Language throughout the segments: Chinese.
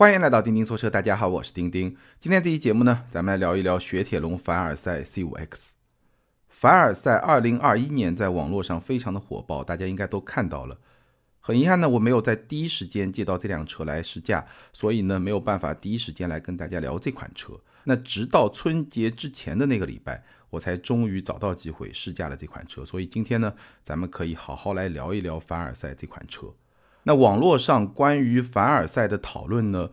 欢迎来到钉钉说车，大家好，我是钉钉。今天这期节目呢，咱们来聊一聊雪铁龙凡尔赛 C5X。凡尔赛二零二一年在网络上非常的火爆，大家应该都看到了。很遗憾呢，我没有在第一时间借到这辆车来试驾，所以呢没有办法第一时间来跟大家聊这款车。那直到春节之前的那个礼拜，我才终于找到机会试驾了这款车。所以今天呢，咱们可以好好来聊一聊凡尔赛这款车。那网络上关于凡尔赛的讨论呢，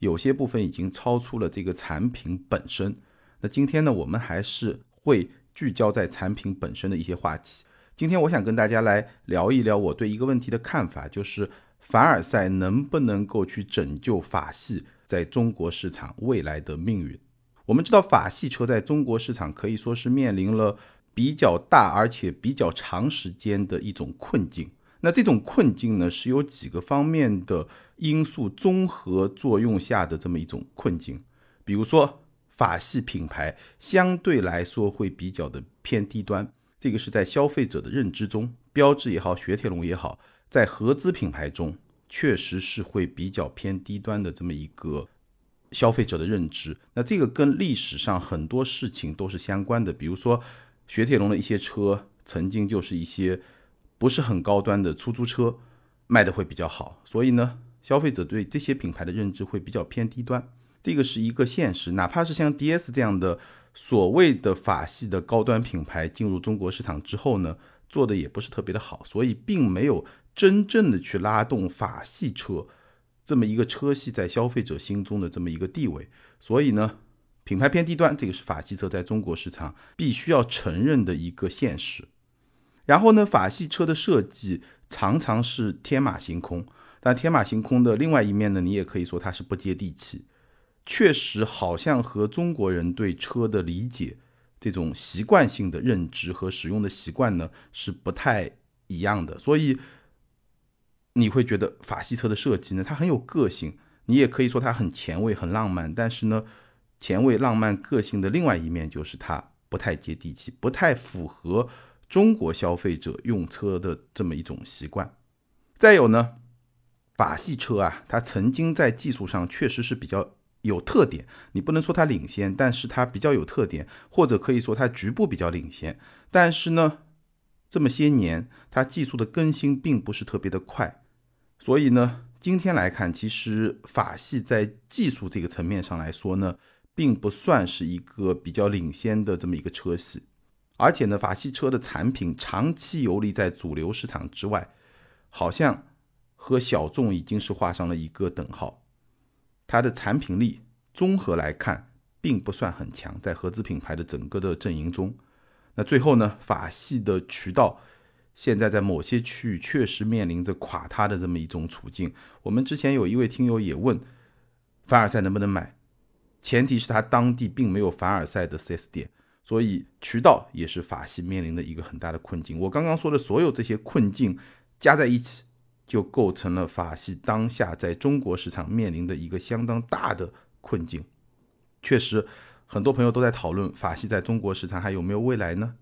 有些部分已经超出了这个产品本身。那今天呢，我们还是会聚焦在产品本身的一些话题。今天我想跟大家来聊一聊我对一个问题的看法，就是凡尔赛能不能够去拯救法系在中国市场未来的命运？我们知道法系车在中国市场可以说是面临了比较大而且比较长时间的一种困境。那这种困境呢，是有几个方面的因素综合作用下的这么一种困境。比如说，法系品牌相对来说会比较的偏低端，这个是在消费者的认知中，标致也好，雪铁龙也好，在合资品牌中确实是会比较偏低端的这么一个消费者的认知。那这个跟历史上很多事情都是相关的，比如说雪铁龙的一些车曾经就是一些。不是很高端的出租车卖的会比较好，所以呢，消费者对这些品牌的认知会比较偏低端，这个是一个现实。哪怕是像 DS 这样的所谓的法系的高端品牌进入中国市场之后呢，做的也不是特别的好，所以并没有真正的去拉动法系车这么一个车系在消费者心中的这么一个地位。所以呢，品牌偏低端，这个是法系车在中国市场必须要承认的一个现实。然后呢，法系车的设计常常是天马行空，但天马行空的另外一面呢，你也可以说它是不接地气。确实，好像和中国人对车的理解、这种习惯性的认知和使用的习惯呢，是不太一样的。所以你会觉得法系车的设计呢，它很有个性，你也可以说它很前卫、很浪漫。但是呢，前卫、浪漫、个性的另外一面就是它不太接地气，不太符合。中国消费者用车的这么一种习惯，再有呢，法系车啊，它曾经在技术上确实是比较有特点，你不能说它领先，但是它比较有特点，或者可以说它局部比较领先。但是呢，这么些年它技术的更新并不是特别的快，所以呢，今天来看，其实法系在技术这个层面上来说呢，并不算是一个比较领先的这么一个车系。而且呢，法系车的产品长期游离在主流市场之外，好像和小众已经是画上了一个等号。它的产品力综合来看，并不算很强，在合资品牌的整个的阵营中。那最后呢，法系的渠道现在在某些区域确实面临着垮塌的这么一种处境。我们之前有一位听友也问，凡尔赛能不能买？前提是他当地并没有凡尔赛的 4S 店。所以渠道也是法系面临的一个很大的困境。我刚刚说的所有这些困境加在一起，就构成了法系当下在中国市场面临的一个相当大的困境。确实，很多朋友都在讨论法系在中国市场还有没有未来呢？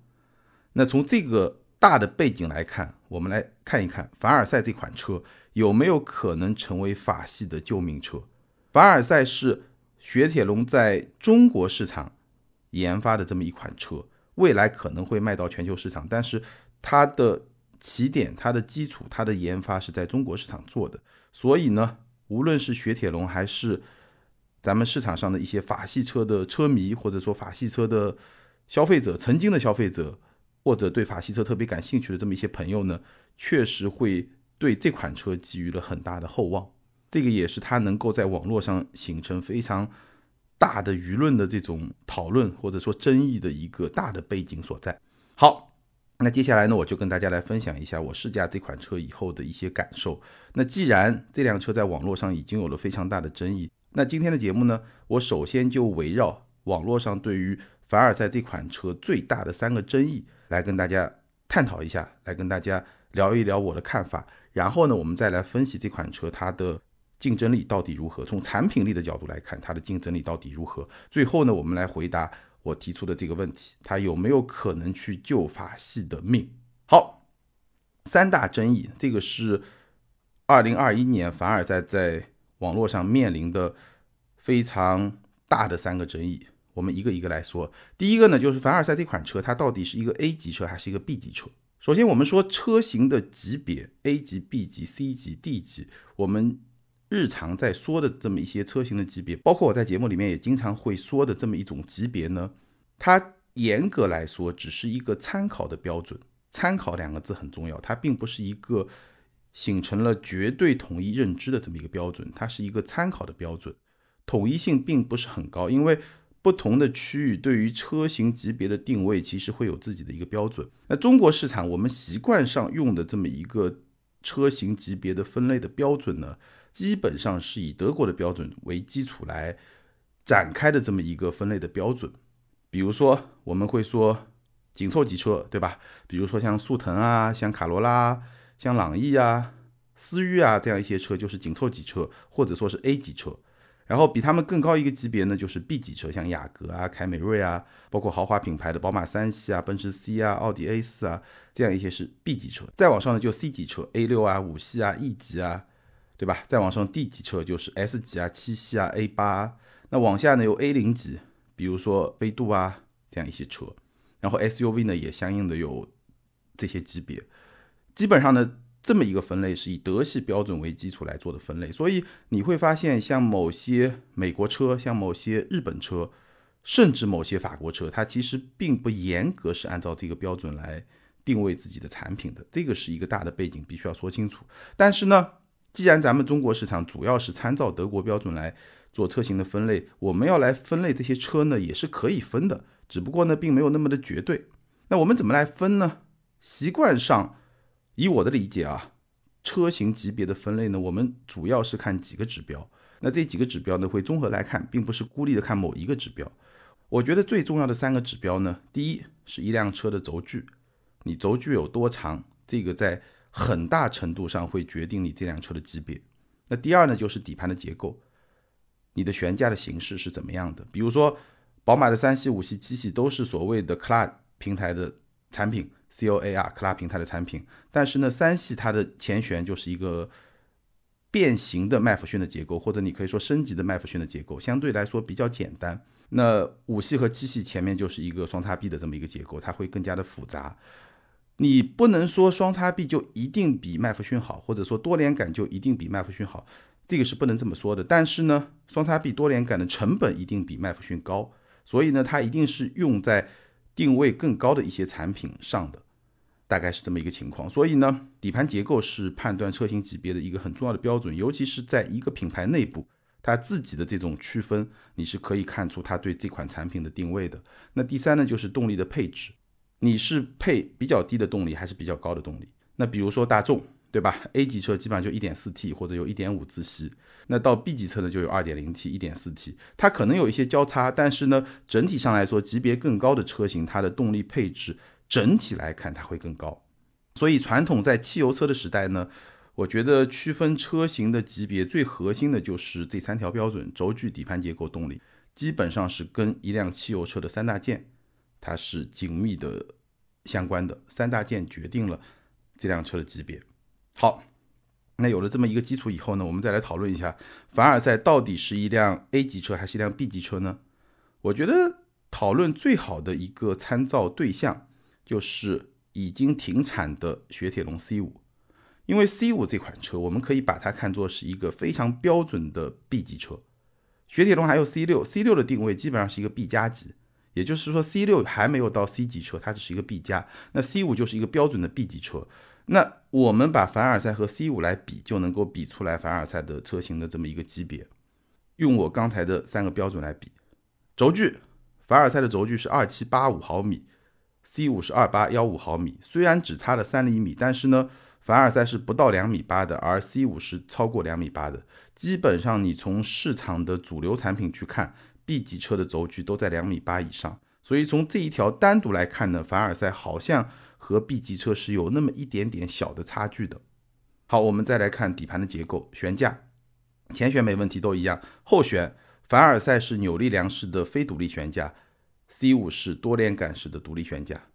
那从这个大的背景来看，我们来看一看凡尔赛这款车有没有可能成为法系的救命车。凡尔赛是雪铁龙在中国市场。研发的这么一款车，未来可能会卖到全球市场，但是它的起点、它的基础、它的研发是在中国市场做的，所以呢，无论是雪铁龙还是咱们市场上的一些法系车的车迷，或者说法系车的消费者，曾经的消费者，或者对法系车特别感兴趣的这么一些朋友呢，确实会对这款车寄予了很大的厚望，这个也是它能够在网络上形成非常。大的舆论的这种讨论或者说争议的一个大的背景所在。好，那接下来呢，我就跟大家来分享一下我试驾这款车以后的一些感受。那既然这辆车在网络上已经有了非常大的争议，那今天的节目呢，我首先就围绕网络上对于凡尔赛这款车最大的三个争议来跟大家探讨一下，来跟大家聊一聊我的看法。然后呢，我们再来分析这款车它的。竞争力到底如何？从产品力的角度来看，它的竞争力到底如何？最后呢，我们来回答我提出的这个问题：它有没有可能去救法系的命？好，三大争议，这个是二零二一年凡尔赛在网络上面临的非常大的三个争议，我们一个一个来说。第一个呢，就是凡尔赛这款车，它到底是一个 A 级车还是一个 B 级车？首先，我们说车型的级别，A 级、B 级、C 级、D 级，我们日常在说的这么一些车型的级别，包括我在节目里面也经常会说的这么一种级别呢，它严格来说只是一个参考的标准。参考两个字很重要，它并不是一个形成了绝对统一认知的这么一个标准，它是一个参考的标准，统一性并不是很高，因为。不同的区域对于车型级别的定位，其实会有自己的一个标准。那中国市场我们习惯上用的这么一个车型级别的分类的标准呢，基本上是以德国的标准为基础来展开的这么一个分类的标准。比如说，我们会说紧凑级车，对吧？比如说像速腾啊，像卡罗拉、像朗逸啊、思域啊这样一些车，就是紧凑级车，或者说是 A 级车。然后比他们更高一个级别呢，就是 B 级车，像雅阁啊、凯美瑞啊，包括豪华品牌的宝马三系啊、奔驰 C 啊、奥迪 A 四啊，这样一些是 B 级车。再往上呢，就 C 级车，A 六啊、五系啊、E 级啊，对吧？再往上 D 级车就是 S 级啊、七系啊、A 八。那往下呢有 A 零级，比如说飞度啊这样一些车。然后 SUV 呢也相应的有这些级别。基本上呢。这么一个分类是以德系标准为基础来做的分类，所以你会发现，像某些美国车，像某些日本车，甚至某些法国车，它其实并不严格是按照这个标准来定位自己的产品的。这个是一个大的背景，必须要说清楚。但是呢，既然咱们中国市场主要是参照德国标准来做车型的分类，我们要来分类这些车呢，也是可以分的，只不过呢，并没有那么的绝对。那我们怎么来分呢？习惯上。以我的理解啊，车型级别的分类呢，我们主要是看几个指标。那这几个指标呢，会综合来看，并不是孤立的看某一个指标。我觉得最重要的三个指标呢，第一是一辆车的轴距，你轴距有多长，这个在很大程度上会决定你这辆车的级别。那第二呢，就是底盘的结构，你的悬架的形式是怎么样的？比如说，宝马的三系、五系、七系都是所谓的 CLA 平台的产品。C O A R 克拉平台的产品，但是呢，三系它的前悬就是一个变形的麦弗逊的结构，或者你可以说升级的麦弗逊的结构，相对来说比较简单。那五系和七系前面就是一个双叉臂的这么一个结构，它会更加的复杂。你不能说双叉臂就一定比麦弗逊好，或者说多连杆就一定比麦弗逊好，这个是不能这么说的。但是呢，双叉臂多连杆的成本一定比麦弗逊高，所以呢，它一定是用在定位更高的一些产品上的。大概是这么一个情况，所以呢，底盘结构是判断车型级别的一个很重要的标准，尤其是在一个品牌内部，它自己的这种区分，你是可以看出它对这款产品的定位的。那第三呢，就是动力的配置，你是配比较低的动力还是比较高的动力？那比如说大众，对吧？A 级车基本上就 1.4T 或者有1.5自吸，那到 B 级车呢就有 2.0T、1.4T，它可能有一些交叉，但是呢，整体上来说，级别更高的车型，它的动力配置。整体来看，它会更高。所以，传统在汽油车的时代呢，我觉得区分车型的级别最核心的就是这三条标准：轴距、底盘结构、动力，基本上是跟一辆汽油车的三大件，它是紧密的相关的。三大件决定了这辆车的级别。好，那有了这么一个基础以后呢，我们再来讨论一下，凡尔赛到底是一辆 A 级车还是一辆 B 级车呢？我觉得讨论最好的一个参照对象。就是已经停产的雪铁龙 C 五，因为 C 五这款车，我们可以把它看作是一个非常标准的 B 级车。雪铁龙还有 C 六，C 六的定位基本上是一个 B 加级，也就是说 C 六还没有到 C 级车，它只是一个 B 加。那 C 五就是一个标准的 B 级车。那我们把凡尔赛和 C 五来比，就能够比出来凡尔赛的车型的这么一个级别。用我刚才的三个标准来比，轴距，凡尔赛的轴距是二七八五毫米。C 五是二八幺五毫米，虽然只差了三厘米，但是呢，凡尔赛是不到两米八的，而 C 五是超过两米八的。基本上你从市场的主流产品去看，B 级车的轴距都在两米八以上。所以从这一条单独来看呢，凡尔赛好像和 B 级车是有那么一点点小的差距的。好，我们再来看底盘的结构，悬架，前悬没问题，都一样。后悬，凡尔赛是扭力梁式的非独立悬架。C 五是多连杆式的独立悬架，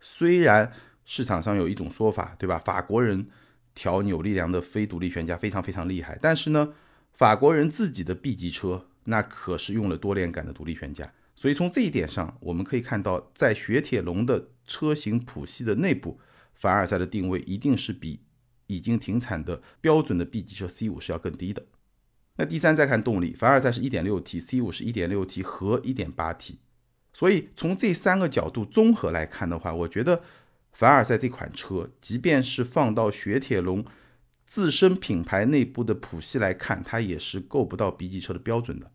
虽然市场上有一种说法，对吧？法国人调扭力梁的非独立悬架非常非常厉害，但是呢，法国人自己的 B 级车那可是用了多连杆的独立悬架，所以从这一点上，我们可以看到，在雪铁龙的车型谱系的内部，凡尔赛的定位一定是比已经停产的标准的 B 级车 C5 是要更低的。那第三再看动力，凡尔赛是 1.6T，C5 是 1.6T 和 1.8T，所以从这三个角度综合来看的话，我觉得凡尔赛这款车，即便是放到雪铁龙自身品牌内部的谱系来看，它也是够不到 B 级车的标准的。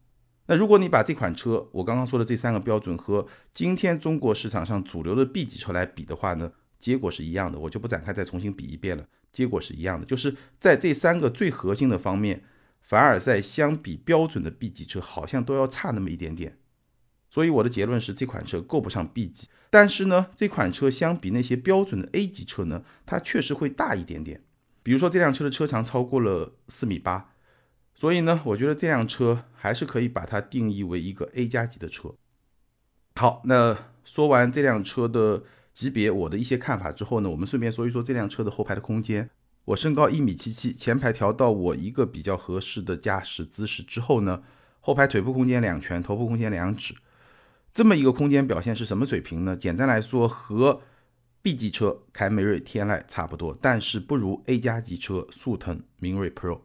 那如果你把这款车我刚刚说的这三个标准和今天中国市场上主流的 B 级车来比的话呢，结果是一样的，我就不展开再重新比一遍了。结果是一样的，就是在这三个最核心的方面，凡尔赛相比标准的 B 级车好像都要差那么一点点。所以我的结论是这款车够不上 B 级，但是呢，这款车相比那些标准的 A 级车呢，它确实会大一点点。比如说这辆车的车长超过了四米八。所以呢，我觉得这辆车还是可以把它定义为一个 A 加级的车。好，那说完这辆车的级别，我的一些看法之后呢，我们顺便说一说这辆车的后排的空间。我身高一米七七，前排调到我一个比较合适的驾驶姿势之后呢，后排腿部空间两拳，头部空间两指，这么一个空间表现是什么水平呢？简单来说，和 B 级车凯美瑞、天籁差不多，但是不如 A 加级车速腾、明锐 Pro。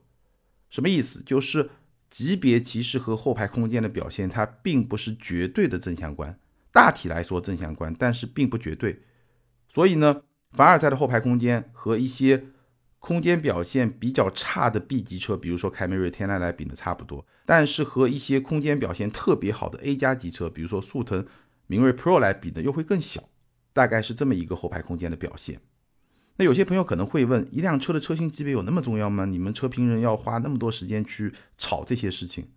什么意思？就是级别其实和后排空间的表现，它并不是绝对的正相关。大体来说正相关，但是并不绝对。所以呢，凡尔赛的后排空间和一些空间表现比较差的 B 级车，比如说凯美瑞、天籁来比的差不多。但是和一些空间表现特别好的 A 加级车，比如说速腾、明锐 Pro 来比呢，又会更小。大概是这么一个后排空间的表现。那有些朋友可能会问，一辆车的车型级别有那么重要吗？你们车评人要花那么多时间去炒这些事情，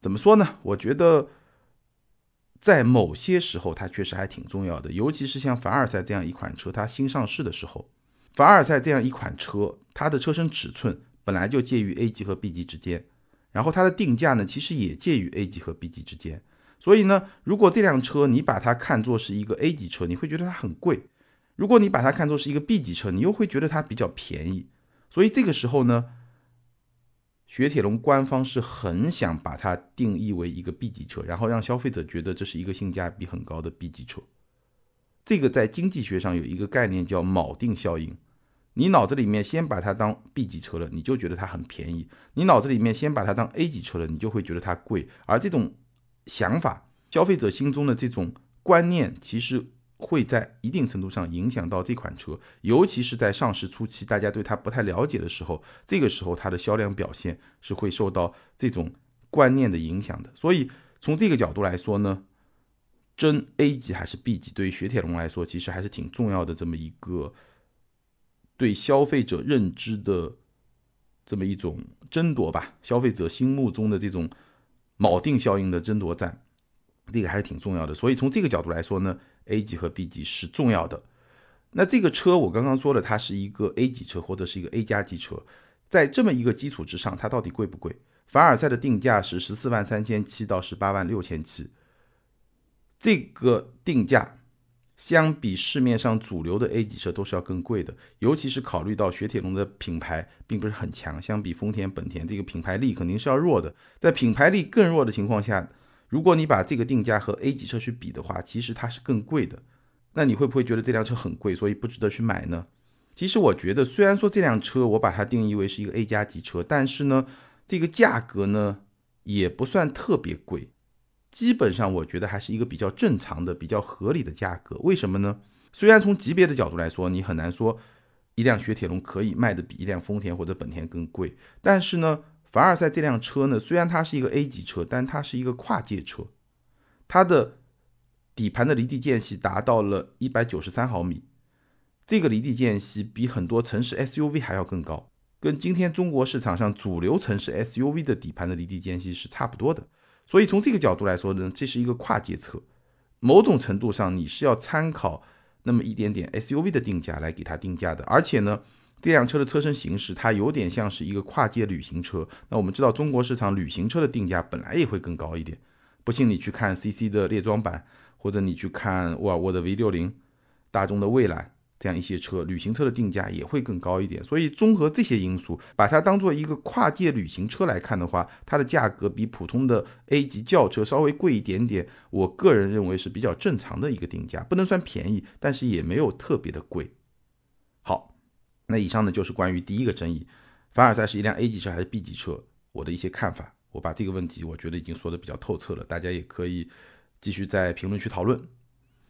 怎么说呢？我觉得在某些时候它确实还挺重要的，尤其是像凡尔赛这样一款车，它新上市的时候，凡尔赛这样一款车，它的车身尺寸本来就介于 A 级和 B 级之间，然后它的定价呢，其实也介于 A 级和 B 级之间，所以呢，如果这辆车你把它看作是一个 A 级车，你会觉得它很贵。如果你把它看作是一个 B 级车，你又会觉得它比较便宜，所以这个时候呢，雪铁龙官方是很想把它定义为一个 B 级车，然后让消费者觉得这是一个性价比很高的 B 级车。这个在经济学上有一个概念叫锚定效应，你脑子里面先把它当 B 级车了，你就觉得它很便宜；你脑子里面先把它当 A 级车了，你就会觉得它贵。而这种想法，消费者心中的这种观念，其实。会在一定程度上影响到这款车，尤其是在上市初期，大家对它不太了解的时候，这个时候它的销量表现是会受到这种观念的影响的。所以从这个角度来说呢，争 A 级还是 B 级，对于雪铁龙来说，其实还是挺重要的这么一个对消费者认知的这么一种争夺吧，消费者心目中的这种锚定效应的争夺战，这个还是挺重要的。所以从这个角度来说呢。A 级和 B 级是重要的。那这个车我刚刚说了，它是一个 A 级车或者是一个 A 加级车，在这么一个基础之上，它到底贵不贵？凡尔赛的定价是十四万三千七到十八万六千七，这个定价相比市面上主流的 A 级车都是要更贵的，尤其是考虑到雪铁龙的品牌并不是很强，相比丰田、本田，这个品牌力肯定是要弱的。在品牌力更弱的情况下，如果你把这个定价和 A 级车去比的话，其实它是更贵的。那你会不会觉得这辆车很贵，所以不值得去买呢？其实我觉得，虽然说这辆车我把它定义为是一个 A 加级车，但是呢，这个价格呢也不算特别贵，基本上我觉得还是一个比较正常的、比较合理的价格。为什么呢？虽然从级别的角度来说，你很难说一辆雪铁龙可以卖的比一辆丰田或者本田更贵，但是呢。凡尔赛这辆车呢，虽然它是一个 A 级车，但它是一个跨界车，它的底盘的离地间隙达到了一百九十三毫米，这个离地间隙比很多城市 SUV 还要更高，跟今天中国市场上主流城市 SUV 的底盘的离地间隙是差不多的。所以从这个角度来说呢，这是一个跨界车，某种程度上你是要参考那么一点点 SUV 的定价来给它定价的，而且呢。这辆车的车身形式，它有点像是一个跨界旅行车。那我们知道，中国市场旅行车的定价本来也会更高一点。不信你去看 CC 的列装版，或者你去看沃尔沃的 V60、大众的蔚蓝，这样一些车，旅行车的定价也会更高一点。所以综合这些因素，把它当做一个跨界旅行车来看的话，它的价格比普通的 A 级轿车稍微贵一点点。我个人认为是比较正常的一个定价，不能算便宜，但是也没有特别的贵。好，那以上呢就是关于第一个争议，凡尔赛是一辆 A 级车还是 B 级车，我的一些看法。我把这个问题我觉得已经说的比较透彻了，大家也可以继续在评论区讨论。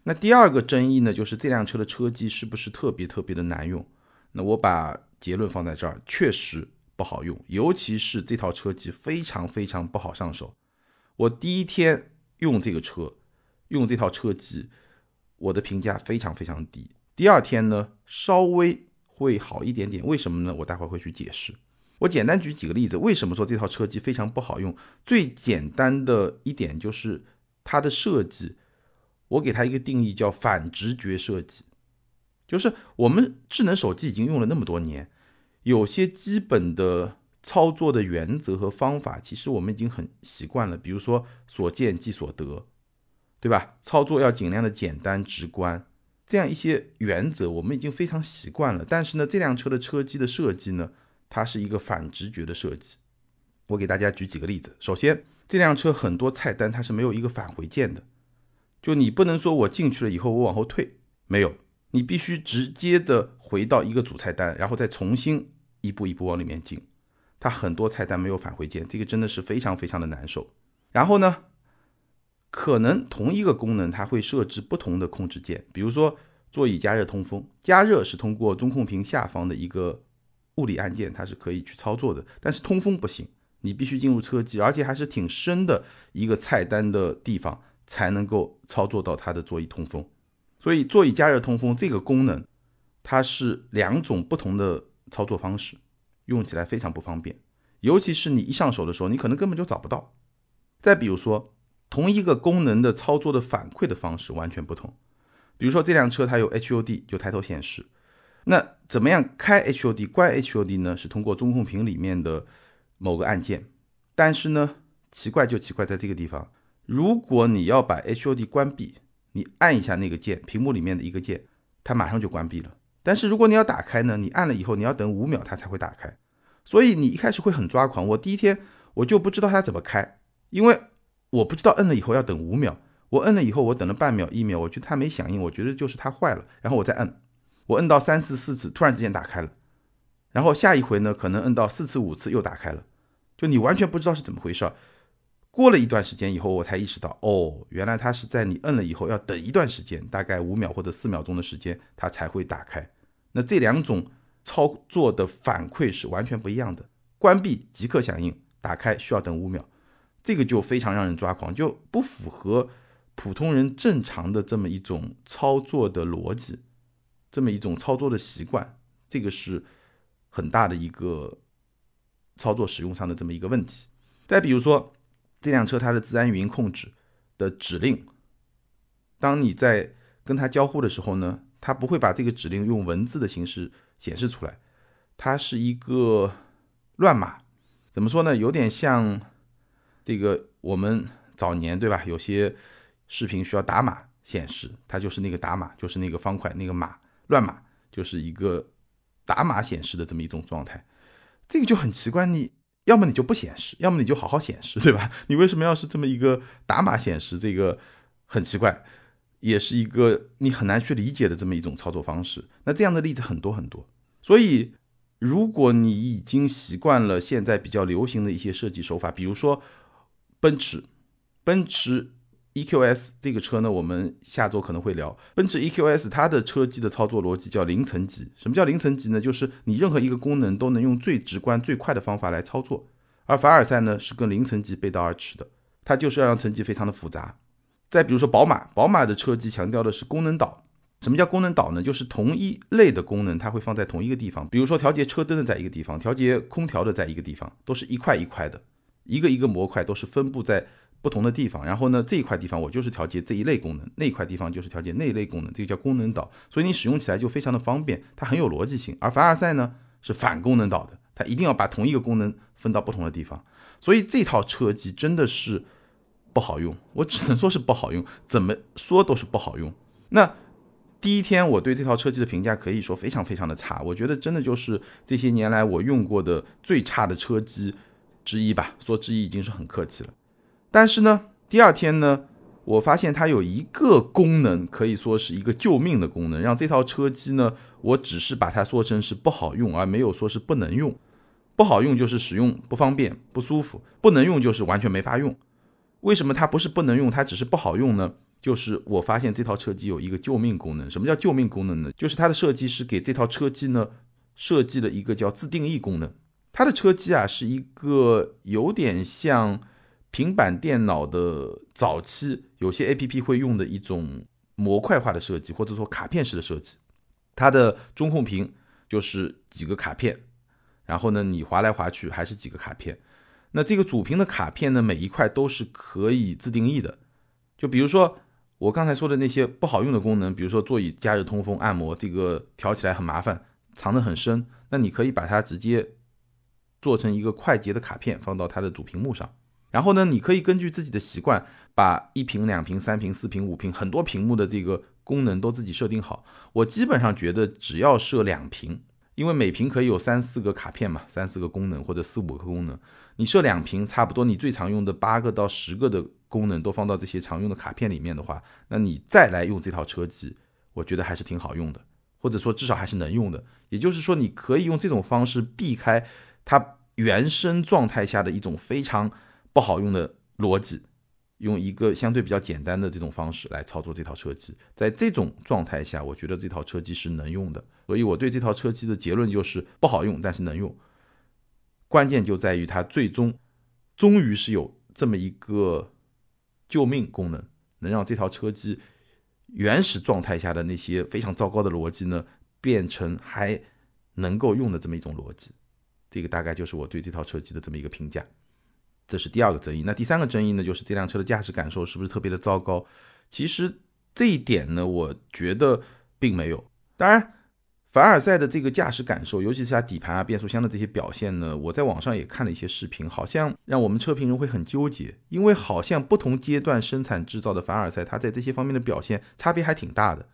那第二个争议呢，就是这辆车的车机是不是特别特别的难用？那我把结论放在这儿，确实不好用，尤其是这套车机非常非常不好上手。我第一天用这个车，用这套车机，我的评价非常非常低。第二天呢，稍微会好一点点。为什么呢？我待会儿会去解释。我简单举几个例子，为什么说这套车机非常不好用？最简单的一点就是它的设计。我给它一个定义，叫反直觉设计，就是我们智能手机已经用了那么多年，有些基本的操作的原则和方法，其实我们已经很习惯了。比如说所见即所得，对吧？操作要尽量的简单直观，这样一些原则我们已经非常习惯了。但是呢，这辆车的车机的设计呢，它是一个反直觉的设计。我给大家举几个例子。首先，这辆车很多菜单它是没有一个返回键的。就你不能说我进去了以后我往后退，没有，你必须直接的回到一个主菜单，然后再重新一步一步往里面进。它很多菜单没有返回键，这个真的是非常非常的难受。然后呢，可能同一个功能它会设置不同的控制键，比如说座椅加热通风，加热是通过中控屏下方的一个物理按键，它是可以去操作的，但是通风不行，你必须进入车机，而且还是挺深的一个菜单的地方。才能够操作到它的座椅通风，所以座椅加热通风这个功能，它是两种不同的操作方式，用起来非常不方便，尤其是你一上手的时候，你可能根本就找不到。再比如说，同一个功能的操作的反馈的方式完全不同，比如说这辆车它有 HUD 就抬头显示，那怎么样开 HUD 关 HUD 呢？是通过中控屏里面的某个按键，但是呢，奇怪就奇怪在这个地方。如果你要把 HUD 关闭，你按一下那个键，屏幕里面的一个键，它马上就关闭了。但是如果你要打开呢，你按了以后，你要等五秒它才会打开。所以你一开始会很抓狂。我第一天我就不知道它怎么开，因为我不知道摁了以后要等五秒。我摁了以后，我等了半秒、一秒，我觉得它没响应，我觉得就是它坏了。然后我再摁，我摁到三次、四次，突然之间打开了。然后下一回呢，可能摁到四次、五次又打开了，就你完全不知道是怎么回事。过了一段时间以后，我才意识到，哦，原来它是在你摁了以后要等一段时间，大概五秒或者四秒钟的时间，它才会打开。那这两种操作的反馈是完全不一样的。关闭即刻响应，打开需要等五秒，这个就非常让人抓狂，就不符合普通人正常的这么一种操作的逻辑，这么一种操作的习惯，这个是很大的一个操作使用上的这么一个问题。再比如说。这辆车它的自然语音控制的指令，当你在跟它交互的时候呢，它不会把这个指令用文字的形式显示出来，它是一个乱码。怎么说呢？有点像这个我们早年对吧？有些视频需要打码显示，它就是那个打码，就是那个方块那个码乱码，就是一个打码显示的这么一种状态。这个就很奇怪，你。要么你就不显示，要么你就好好显示，对吧？你为什么要是这么一个打码显示？这个很奇怪，也是一个你很难去理解的这么一种操作方式。那这样的例子很多很多。所以，如果你已经习惯了现在比较流行的一些设计手法，比如说奔驰，奔驰。EQS 这个车呢，我们下周可能会聊。奔驰 EQS 它的车机的操作逻辑叫零层级。什么叫零层级呢？就是你任何一个功能都能用最直观、最快的方法来操作。而凡尔赛呢，是跟零层级背道而驰的，它就是要让层级非常的复杂。再比如说宝马，宝马的车机强调的是功能岛。什么叫功能岛呢？就是同一类的功能它会放在同一个地方。比如说调节车灯的在一个地方，调节空调的在一个地方，都是一块一块的，一个一个模块都是分布在。不同的地方，然后呢，这一块地方我就是调节这一类功能，那一块地方就是调节那一类功能，这个叫功能岛，所以你使用起来就非常的方便，它很有逻辑性。而凡尔赛呢是反功能岛的，它一定要把同一个功能分到不同的地方，所以这套车机真的是不好用，我只能说是不好用，怎么说都是不好用。那第一天我对这套车机的评价可以说非常非常的差，我觉得真的就是这些年来我用过的最差的车机之一吧，说之一已经是很客气了。但是呢，第二天呢，我发现它有一个功能可以说是一个救命的功能，让这套车机呢，我只是把它说成是不好用，而没有说是不能用。不好用就是使用不方便、不舒服；不能用就是完全没法用。为什么它不是不能用，它只是不好用呢？就是我发现这套车机有一个救命功能。什么叫救命功能呢？就是它的设计师给这套车机呢设计了一个叫自定义功能。它的车机啊是一个有点像平板电脑的早期有些 A P P 会用的一种模块化的设计，或者说卡片式的设计。它的中控屏就是几个卡片，然后呢你划来划去还是几个卡片。那这个主屏的卡片呢每一块都是可以自定义的，就比如说。我刚才说的那些不好用的功能，比如说座椅加热、通风、按摩，这个调起来很麻烦，藏得很深。那你可以把它直接做成一个快捷的卡片，放到它的主屏幕上。然后呢，你可以根据自己的习惯，把一屏、两屏、三屏、四屏、五屏很多屏幕的这个功能都自己设定好。我基本上觉得只要设两屏，因为每屏可以有三四个卡片嘛，三四个功能或者四五个功能，你设两屏，差不多你最常用的八个到十个的。功能都放到这些常用的卡片里面的话，那你再来用这套车机，我觉得还是挺好用的，或者说至少还是能用的。也就是说，你可以用这种方式避开它原生状态下的一种非常不好用的逻辑，用一个相对比较简单的这种方式来操作这套车机。在这种状态下，我觉得这套车机是能用的。所以我对这套车机的结论就是不好用，但是能用。关键就在于它最终终于是有这么一个。救命功能能让这套车机原始状态下的那些非常糟糕的逻辑呢，变成还能够用的这么一种逻辑。这个大概就是我对这套车机的这么一个评价。这是第二个争议。那第三个争议呢，就是这辆车的驾驶感受是不是特别的糟糕？其实这一点呢，我觉得并没有。当然。凡尔赛的这个驾驶感受，尤其是它底盘啊、变速箱的这些表现呢，我在网上也看了一些视频，好像让我们车评人会很纠结，因为好像不同阶段生产制造的凡尔赛，它在这些方面的表现差别还挺大的。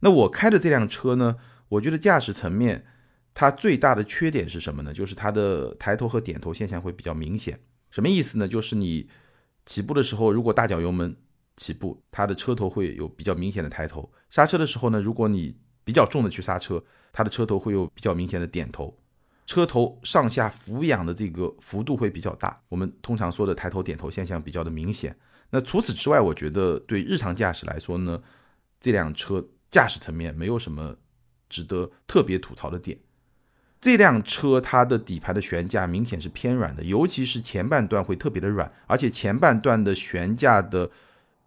那我开的这辆车呢，我觉得驾驶层面它最大的缺点是什么呢？就是它的抬头和点头现象会比较明显。什么意思呢？就是你起步的时候，如果大脚油门起步，它的车头会有比较明显的抬头；刹车的时候呢，如果你比较重的去刹车，它的车头会有比较明显的点头，车头上下俯仰的这个幅度会比较大。我们通常说的抬头点头现象比较的明显。那除此之外，我觉得对日常驾驶来说呢，这辆车驾驶层面没有什么值得特别吐槽的点。这辆车它的底盘的悬架明显是偏软的，尤其是前半段会特别的软，而且前半段的悬架的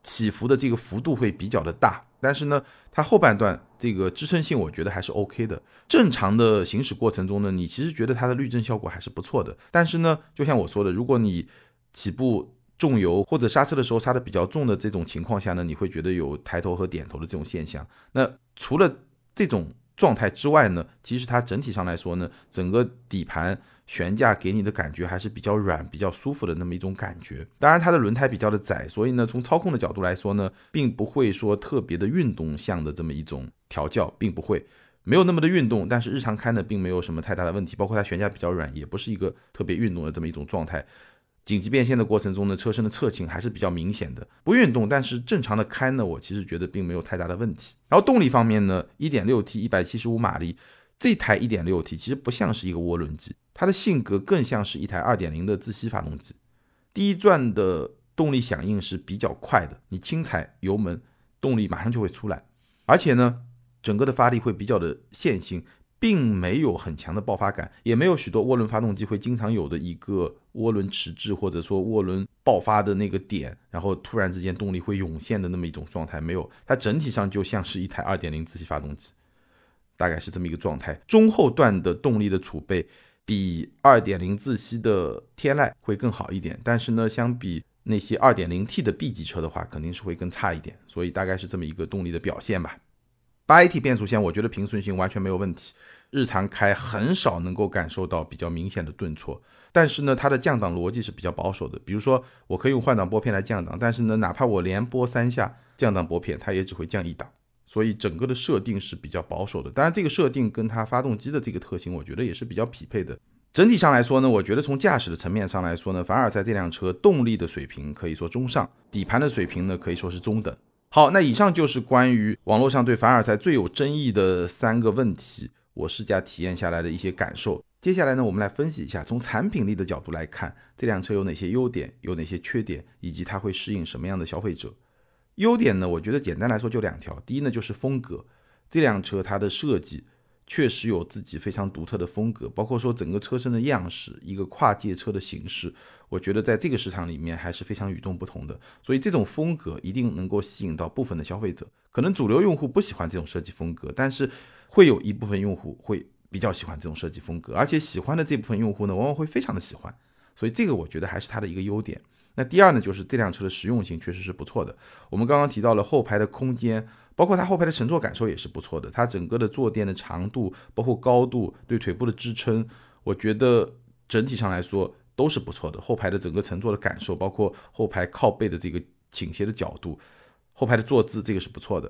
起伏的这个幅度会比较的大。但是呢，它后半段这个支撑性我觉得还是 OK 的。正常的行驶过程中呢，你其实觉得它的滤震效果还是不错的。但是呢，就像我说的，如果你起步重油或者刹车的时候刹的比较重的这种情况下呢，你会觉得有抬头和点头的这种现象。那除了这种状态之外呢，其实它整体上来说呢，整个底盘。悬架给你的感觉还是比较软、比较舒服的那么一种感觉。当然，它的轮胎比较的窄，所以呢，从操控的角度来说呢，并不会说特别的运动向的这么一种调教，并不会没有那么的运动。但是日常开呢，并没有什么太大的问题。包括它悬架比较软，也不是一个特别运动的这么一种状态。紧急变线的过程中呢，车身的侧倾还是比较明显的。不运动，但是正常的开呢，我其实觉得并没有太大的问题。然后动力方面呢，1.6T 175马力。这台 1.6T 其实不像是一个涡轮机，它的性格更像是一台2.0的自吸发动机。第一转的动力响应是比较快的，你轻踩油门，动力马上就会出来。而且呢，整个的发力会比较的线性，并没有很强的爆发感，也没有许多涡轮发动机会经常有的一个涡轮迟滞或者说涡轮爆发的那个点，然后突然之间动力会涌现的那么一种状态，没有。它整体上就像是一台2.0自吸发动机。大概是这么一个状态，中后段的动力的储备比2.0自吸的天籁会更好一点，但是呢，相比那些 2.0T 的 B 级车的话，肯定是会更差一点，所以大概是这么一个动力的表现吧。8AT 变速箱，我觉得平顺性完全没有问题，日常开很少能够感受到比较明显的顿挫，但是呢，它的降档逻辑是比较保守的，比如说我可以用换挡拨片来降档，但是呢，哪怕我连拨三下降档拨片，它也只会降一档。所以整个的设定是比较保守的。当然，这个设定跟它发动机的这个特性，我觉得也是比较匹配的。整体上来说呢，我觉得从驾驶的层面上来说呢，凡尔赛这辆车动力的水平可以说中上，底盘的水平呢可以说是中等。好，那以上就是关于网络上对凡尔赛最有争议的三个问题，我试驾体验下来的一些感受。接下来呢，我们来分析一下，从产品力的角度来看，这辆车有哪些优点，有哪些缺点，以及它会适应什么样的消费者。优点呢，我觉得简单来说就两条。第一呢，就是风格，这辆车它的设计确实有自己非常独特的风格，包括说整个车身的样式，一个跨界车的形式。我觉得在这个市场里面还是非常与众不同的，所以这种风格一定能够吸引到部分的消费者。可能主流用户不喜欢这种设计风格，但是会有一部分用户会比较喜欢这种设计风格，而且喜欢的这部分用户呢，往往会非常的喜欢。所以这个我觉得还是它的一个优点。那第二呢，就是这辆车的实用性确实是不错的。我们刚刚提到了后排的空间，包括它后排的乘坐感受也是不错的。它整个的坐垫的长度，包括高度对腿部的支撑，我觉得整体上来说。都是不错的，后排的整个乘坐的感受，包括后排靠背的这个倾斜的角度，后排的坐姿，这个是不错的。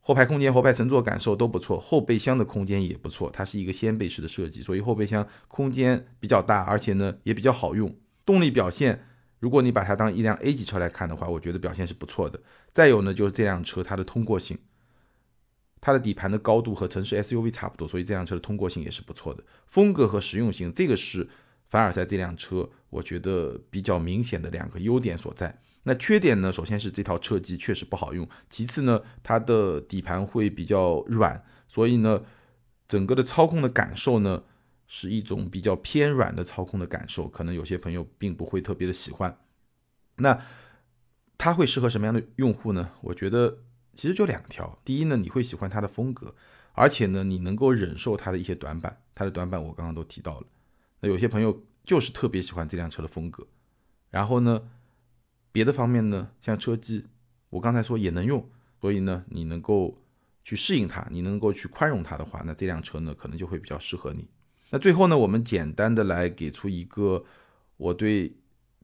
后排空间、后排乘坐感受都不错，后备箱的空间也不错，它是一个掀背式的设计，所以后备箱空间比较大，而且呢也比较好用。动力表现，如果你把它当一辆 A 级车来看的话，我觉得表现是不错的。再有呢，就是这辆车它的通过性，它的底盘的高度和城市 SUV 差不多，所以这辆车的通过性也是不错的。风格和实用性，这个是。凡尔赛这辆车，我觉得比较明显的两个优点所在。那缺点呢？首先是这套车机确实不好用，其次呢，它的底盘会比较软，所以呢，整个的操控的感受呢，是一种比较偏软的操控的感受，可能有些朋友并不会特别的喜欢。那它会适合什么样的用户呢？我觉得其实就两条。第一呢，你会喜欢它的风格，而且呢，你能够忍受它的一些短板。它的短板我刚刚都提到了。那有些朋友就是特别喜欢这辆车的风格，然后呢，别的方面呢，像车机，我刚才说也能用，所以呢，你能够去适应它，你能够去宽容它的话，那这辆车呢，可能就会比较适合你。那最后呢，我们简单的来给出一个我对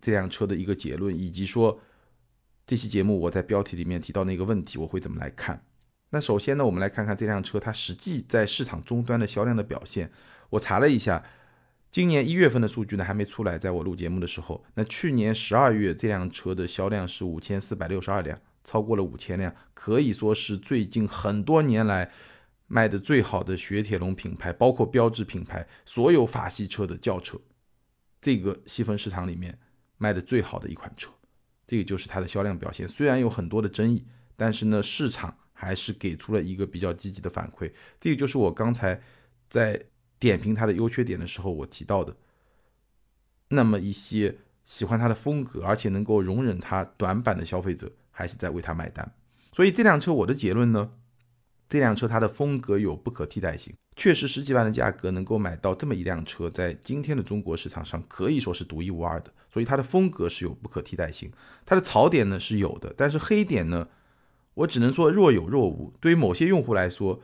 这辆车的一个结论，以及说这期节目我在标题里面提到那个问题，我会怎么来看？那首先呢，我们来看看这辆车它实际在市场终端的销量的表现。我查了一下。今年一月份的数据呢还没出来，在我录节目的时候，那去年十二月这辆车的销量是五千四百六十二辆，超过了五千辆，可以说是最近很多年来卖的最好的雪铁龙品牌，包括标志品牌所有法系车的轿车，这个细分市场里面卖的最好的一款车，这个就是它的销量表现。虽然有很多的争议，但是呢，市场还是给出了一个比较积极的反馈。这个就是我刚才在。点评它的优缺点的时候，我提到的，那么一些喜欢它的风格，而且能够容忍它短板的消费者，还是在为它买单。所以这辆车，我的结论呢，这辆车它的风格有不可替代性，确实十几万的价格能够买到这么一辆车，在今天的中国市场上可以说是独一无二的。所以它的风格是有不可替代性，它的槽点呢是有的，但是黑点呢，我只能说若有若无。对于某些用户来说，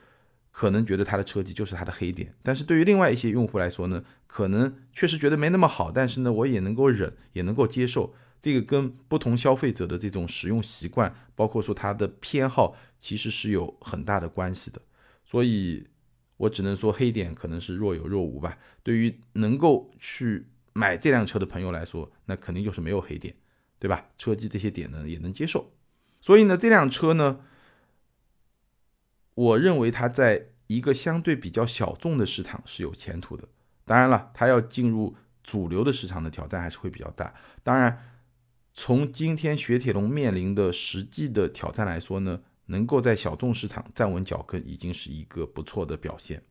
可能觉得它的车机就是它的黑点，但是对于另外一些用户来说呢，可能确实觉得没那么好，但是呢，我也能够忍，也能够接受。这个跟不同消费者的这种使用习惯，包括说他的偏好，其实是有很大的关系的。所以，我只能说黑点可能是若有若无吧。对于能够去买这辆车的朋友来说，那肯定就是没有黑点，对吧？车机这些点呢也能接受。所以呢，这辆车呢。我认为它在一个相对比较小众的市场是有前途的。当然了，它要进入主流的市场的挑战还是会比较大。当然，从今天雪铁龙面临的实际的挑战来说呢，能够在小众市场站稳脚跟，已经是一个不错的表现。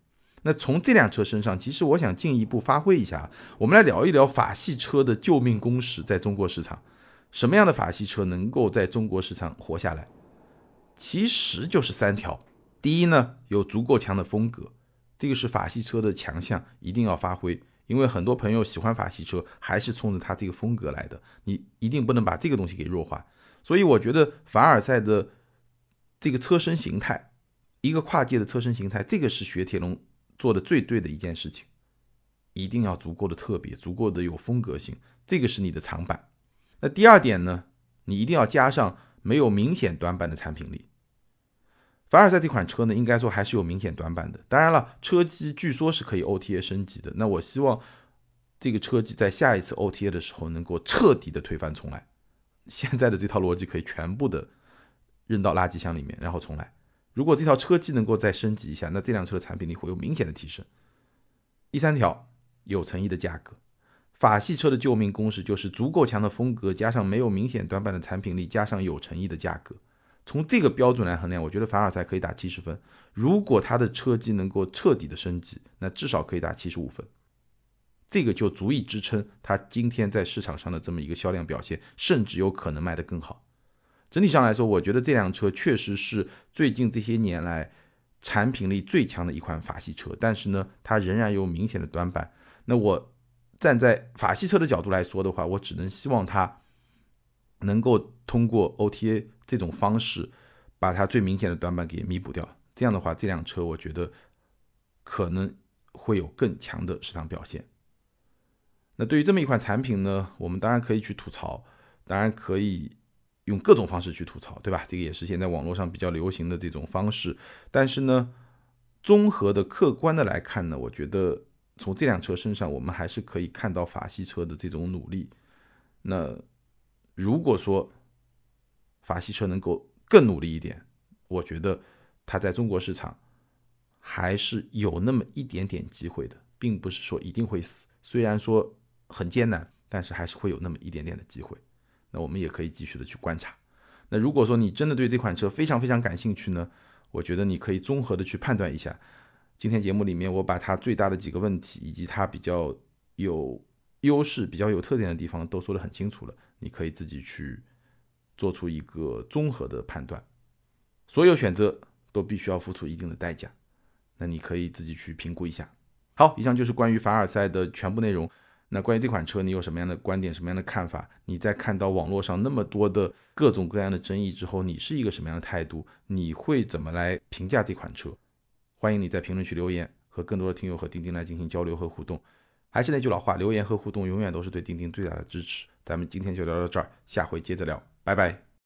那从这辆车身上，其实我想进一步发挥一下，我们来聊一聊法系车的救命公式，在中国市场，什么样的法系车能够在中国市场活下来？其实就是三条。第一呢，有足够强的风格，这个是法系车的强项，一定要发挥。因为很多朋友喜欢法系车，还是冲着它这个风格来的，你一定不能把这个东西给弱化。所以我觉得凡尔赛的这个车身形态，一个跨界的车身形态，这个是雪铁龙做的最对的一件事情，一定要足够的特别，足够的有风格性，这个是你的长板。那第二点呢，你一定要加上没有明显短板的产品力。凡尔赛这款车呢，应该说还是有明显短板的。当然了，车机据说是可以 OTA 升级的。那我希望这个车机在下一次 OTA 的时候能够彻底的推翻重来。现在的这套逻辑可以全部的扔到垃圾箱里面，然后重来。如果这套车机能够再升级一下，那这辆车的产品力会有明显的提升。第三条，有诚意的价格。法系车的救命公式就是足够强的风格，加上没有明显短板的产品力，加上有诚意的价格。从这个标准来衡量，我觉得凡尔赛可以打七十分。如果它的车机能够彻底的升级，那至少可以打七十五分。这个就足以支撑它今天在市场上的这么一个销量表现，甚至有可能卖得更好。整体上来说，我觉得这辆车确实是最近这些年来产品力最强的一款法系车，但是呢，它仍然有明显的短板。那我。站在法系车的角度来说的话，我只能希望它能够通过 OTA 这种方式，把它最明显的短板给弥补掉。这样的话，这辆车我觉得可能会有更强的市场表现。那对于这么一款产品呢，我们当然可以去吐槽，当然可以用各种方式去吐槽，对吧？这个也是现在网络上比较流行的这种方式。但是呢，综合的、客观的来看呢，我觉得。从这辆车身上，我们还是可以看到法系车的这种努力。那如果说法系车能够更努力一点，我觉得它在中国市场还是有那么一点点机会的，并不是说一定会死。虽然说很艰难，但是还是会有那么一点点的机会。那我们也可以继续的去观察。那如果说你真的对这款车非常非常感兴趣呢，我觉得你可以综合的去判断一下。今天节目里面，我把它最大的几个问题，以及它比较有优势、比较有特点的地方都说得很清楚了。你可以自己去做出一个综合的判断。所有选择都必须要付出一定的代价，那你可以自己去评估一下。好，以上就是关于凡尔赛的全部内容。那关于这款车，你有什么样的观点、什么样的看法？你在看到网络上那么多的各种各样的争议之后，你是一个什么样的态度？你会怎么来评价这款车？欢迎你在评论区留言，和更多的听友和钉钉来进行交流和互动。还是那句老话，留言和互动永远都是对钉钉最大的支持。咱们今天就聊到这儿，下回接着聊，拜拜。